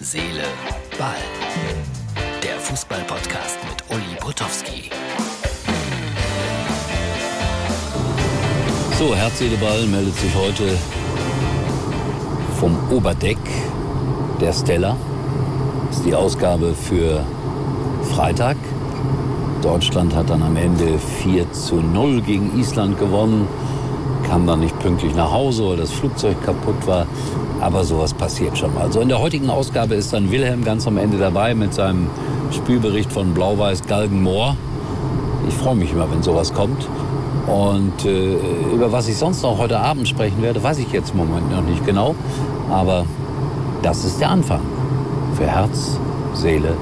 Seele, Ball. Der Fußball-Podcast mit Uli Potowski. So, Herz, Seele, Ball meldet sich heute vom Oberdeck der Stella. Das ist die Ausgabe für Freitag. Deutschland hat dann am Ende 4 zu 0 gegen Island gewonnen kam dann nicht pünktlich nach Hause, weil das Flugzeug kaputt war. Aber sowas passiert schon mal. Also in der heutigen Ausgabe ist dann Wilhelm ganz am Ende dabei mit seinem Spielbericht von Blau-Weiß Galgenmoor. Ich freue mich immer, wenn sowas kommt. Und äh, über was ich sonst noch heute Abend sprechen werde, weiß ich jetzt im Moment noch nicht genau. Aber das ist der Anfang. Für Herz, Seele,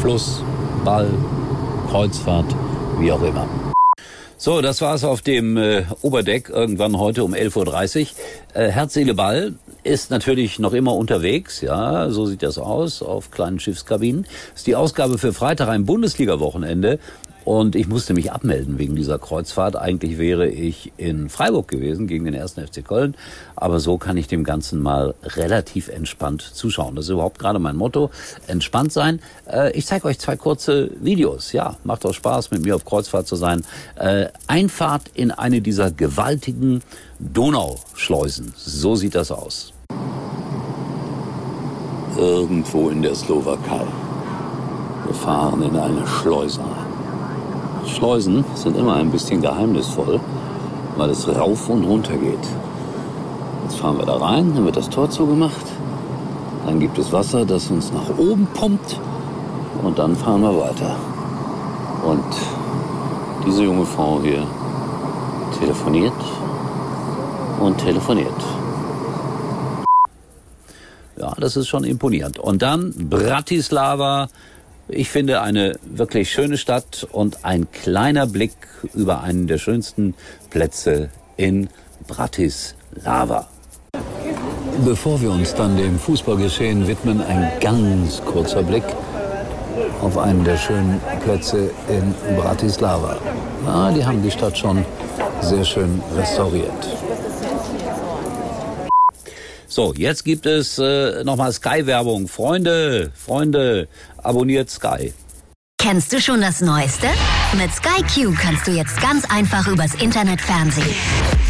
Fluss, Ball, Kreuzfahrt, wie auch immer. So, das war's auf dem äh, Oberdeck irgendwann heute um 11.30 Uhr. Äh, Herz, Seele, Ball ist natürlich noch immer unterwegs, ja, so sieht das aus, auf kleinen Schiffskabinen. Ist die Ausgabe für Freitag, ein Bundesliga-Wochenende. Und ich musste mich abmelden wegen dieser Kreuzfahrt. Eigentlich wäre ich in Freiburg gewesen gegen den ersten FC Köln. Aber so kann ich dem Ganzen mal relativ entspannt zuschauen. Das ist überhaupt gerade mein Motto. Entspannt sein. Äh, ich zeige euch zwei kurze Videos. Ja, macht auch Spaß, mit mir auf Kreuzfahrt zu sein. Äh, Einfahrt in eine dieser gewaltigen Donauschleusen. So sieht das aus. Irgendwo in der Slowakei. Wir fahren in eine Schleuse Schleusen sind immer ein bisschen geheimnisvoll, weil es rauf und runter geht. Jetzt fahren wir da rein, dann wird das Tor zugemacht, dann gibt es Wasser, das uns nach oben pumpt und dann fahren wir weiter. Und diese junge Frau hier telefoniert und telefoniert. Ja, das ist schon imponierend. Und dann Bratislava, ich finde eine wirklich schöne Stadt und ein kleiner Blick über einen der schönsten Plätze in Bratislava. Bevor wir uns dann dem Fußballgeschehen widmen, ein ganz kurzer Blick auf einen der schönen Plätze in Bratislava. Ja, die haben die Stadt schon sehr schön restauriert. So, jetzt gibt es äh, nochmal Sky-Werbung. Freunde, Freunde, abonniert Sky. Kennst du schon das Neueste? Mit Sky Q kannst du jetzt ganz einfach übers Internet Fernsehen.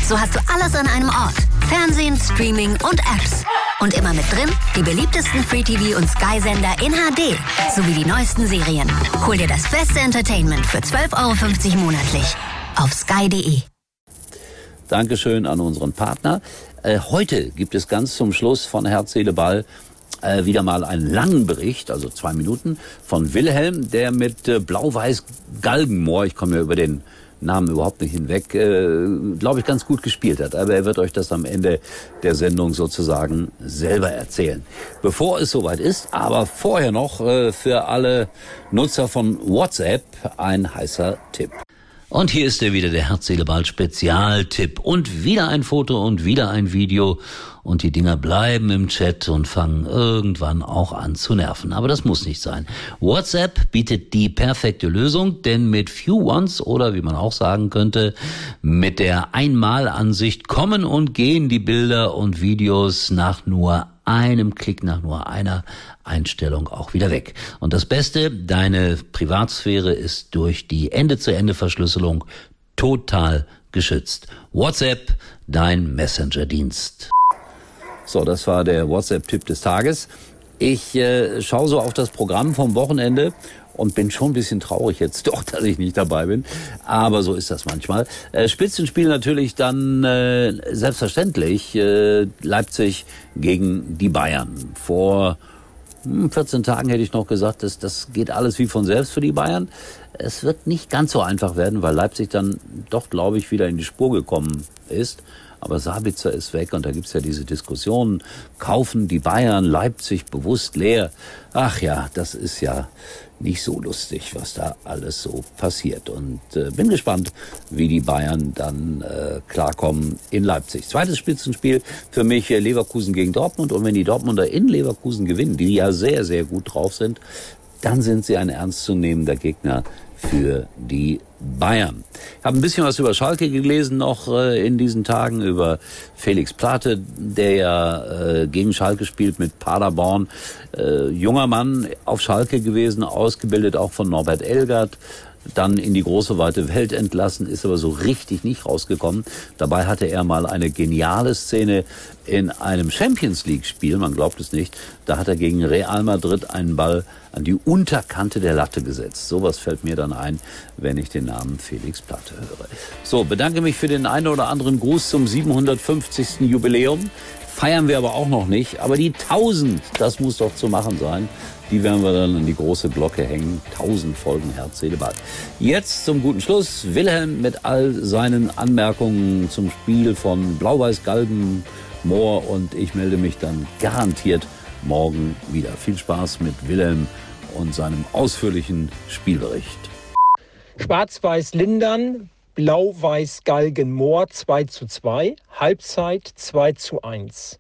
So hast du alles an einem Ort. Fernsehen, Streaming und Apps. Und immer mit drin die beliebtesten Free-TV- und Sky-Sender in HD sowie die neuesten Serien. Hol dir das beste Entertainment für 12,50 Euro monatlich auf sky.de. Dankeschön an unseren Partner. Äh, heute gibt es ganz zum Schluss von Herz, Seele, Ball äh, wieder mal einen langen Bericht, also zwei Minuten, von Wilhelm, der mit äh, Blau-Weiß Galgenmoor, ich komme ja über den Namen überhaupt nicht hinweg, äh, glaube ich, ganz gut gespielt hat. Aber er wird euch das am Ende der Sendung sozusagen selber erzählen. Bevor es soweit ist, aber vorher noch äh, für alle Nutzer von WhatsApp ein heißer Tipp. Und hier ist er wieder, der Herz-Seele-Ball Spezialtipp. Und wieder ein Foto und wieder ein Video. Und die Dinger bleiben im Chat und fangen irgendwann auch an zu nerven. Aber das muss nicht sein. WhatsApp bietet die perfekte Lösung, denn mit Few Ones oder wie man auch sagen könnte, mit der Einmalansicht kommen und gehen die Bilder und Videos nach nur einem Klick nach nur einer Einstellung auch wieder weg. Und das Beste, deine Privatsphäre ist durch die Ende-zu-Ende-Verschlüsselung total geschützt. WhatsApp, dein Messenger-Dienst. So, das war der WhatsApp-Tipp des Tages. Ich äh, schaue so auf das Programm vom Wochenende und bin schon ein bisschen traurig jetzt doch, dass ich nicht dabei bin. Aber so ist das manchmal. Äh, Spitzenspiel natürlich dann äh, selbstverständlich äh, Leipzig gegen die Bayern. Vor 14 hm, Tagen hätte ich noch gesagt, dass das geht alles wie von selbst für die Bayern. Es wird nicht ganz so einfach werden, weil Leipzig dann doch, glaube ich, wieder in die Spur gekommen ist. Aber Sabitzer ist weg und da gibt's ja diese Diskussionen. Kaufen die Bayern Leipzig bewusst leer? Ach ja, das ist ja nicht so lustig, was da alles so passiert. Und äh, bin gespannt, wie die Bayern dann äh, klarkommen in Leipzig. Zweites Spitzenspiel für mich äh, Leverkusen gegen Dortmund. Und wenn die Dortmunder in Leverkusen gewinnen, die ja sehr, sehr gut drauf sind, dann sind sie ein ernstzunehmender Gegner für die Bayern. Ich habe ein bisschen was über Schalke gelesen noch äh, in diesen Tagen, über Felix Plate, der ja äh, gegen Schalke spielt mit Paderborn. Äh, junger Mann auf Schalke gewesen, ausgebildet auch von Norbert Elgert dann in die große weite Welt entlassen, ist aber so richtig nicht rausgekommen. Dabei hatte er mal eine geniale Szene in einem Champions League Spiel, man glaubt es nicht. Da hat er gegen Real Madrid einen Ball an die Unterkante der Latte gesetzt. Sowas fällt mir dann ein, wenn ich den Namen Felix Platte höre. So, bedanke mich für den einen oder anderen Gruß zum 750. Jubiläum. Feiern wir aber auch noch nicht. Aber die 1000, das muss doch zu machen sein. Die werden wir dann an die große Glocke hängen. 1000 Folgen Herz, Seele, Ball. Jetzt zum guten Schluss. Wilhelm mit all seinen Anmerkungen zum Spiel von Blau-Weiß Galgen, Moor und ich melde mich dann garantiert morgen wieder. Viel Spaß mit Wilhelm und seinem ausführlichen Spielbericht. Schwarz-Weiß Lindern, Blau-Weiß Galgen Moor 2 zu 2, Halbzeit 2 zu 1.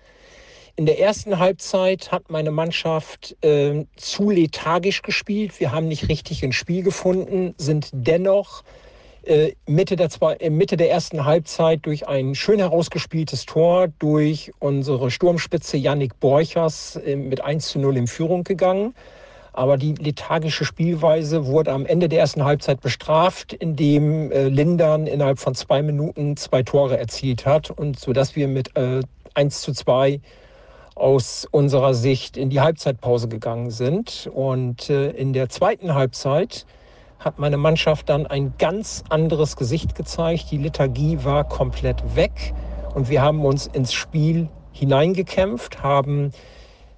In der ersten Halbzeit hat meine Mannschaft äh, zu lethargisch gespielt. Wir haben nicht richtig ins Spiel gefunden, sind dennoch äh, Mitte, der zwei, äh, Mitte der ersten Halbzeit durch ein schön herausgespieltes Tor durch unsere Sturmspitze Yannick Borchers äh, mit 1 zu 0 in Führung gegangen. Aber die lethargische Spielweise wurde am Ende der ersten Halbzeit bestraft, indem äh, Lindern innerhalb von zwei Minuten zwei Tore erzielt hat und so dass wir mit äh, 1 zu 2 aus unserer Sicht in die Halbzeitpause gegangen sind. Und äh, in der zweiten Halbzeit hat meine Mannschaft dann ein ganz anderes Gesicht gezeigt. Die Lethargie war komplett weg und wir haben uns ins Spiel hineingekämpft, haben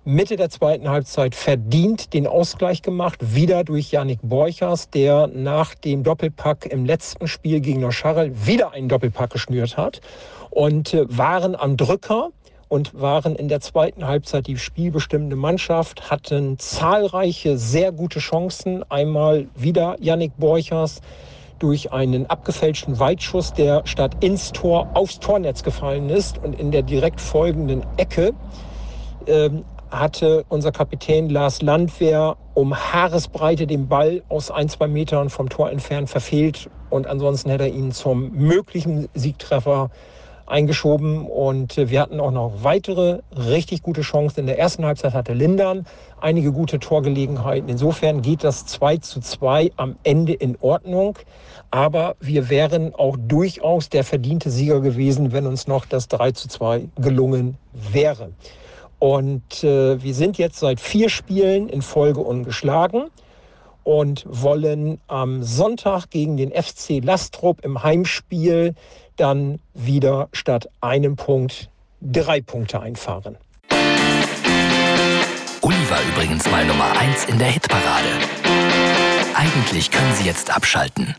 Mitte der zweiten Halbzeit verdient den Ausgleich gemacht, wieder durch Yannick Borchers, der nach dem Doppelpack im letzten Spiel gegen Noscharel wieder einen Doppelpack geschnürt hat und äh, waren am Drücker und waren in der zweiten Halbzeit die spielbestimmende Mannschaft, hatten zahlreiche sehr gute Chancen. Einmal wieder Yannick Borchers durch einen abgefälschten Weitschuss, der statt ins Tor aufs Tornetz gefallen ist und in der direkt folgenden Ecke ähm, hatte unser Kapitän Lars Landwehr um Haaresbreite den Ball aus ein, zwei Metern vom Tor entfernt verfehlt und ansonsten hätte er ihn zum möglichen Siegtreffer eingeschoben und wir hatten auch noch weitere richtig gute Chancen. In der ersten Halbzeit hatte Lindern einige gute Torgelegenheiten. Insofern geht das 2 zu 2 am Ende in Ordnung. Aber wir wären auch durchaus der verdiente Sieger gewesen, wenn uns noch das 3 zu 2 gelungen wäre. Und äh, wir sind jetzt seit vier Spielen in Folge ungeschlagen und wollen am Sonntag gegen den FC Lastrup im Heimspiel dann wieder statt einem Punkt drei Punkte einfahren. Uli war übrigens mal Nummer eins in der Hitparade. Eigentlich können Sie jetzt abschalten.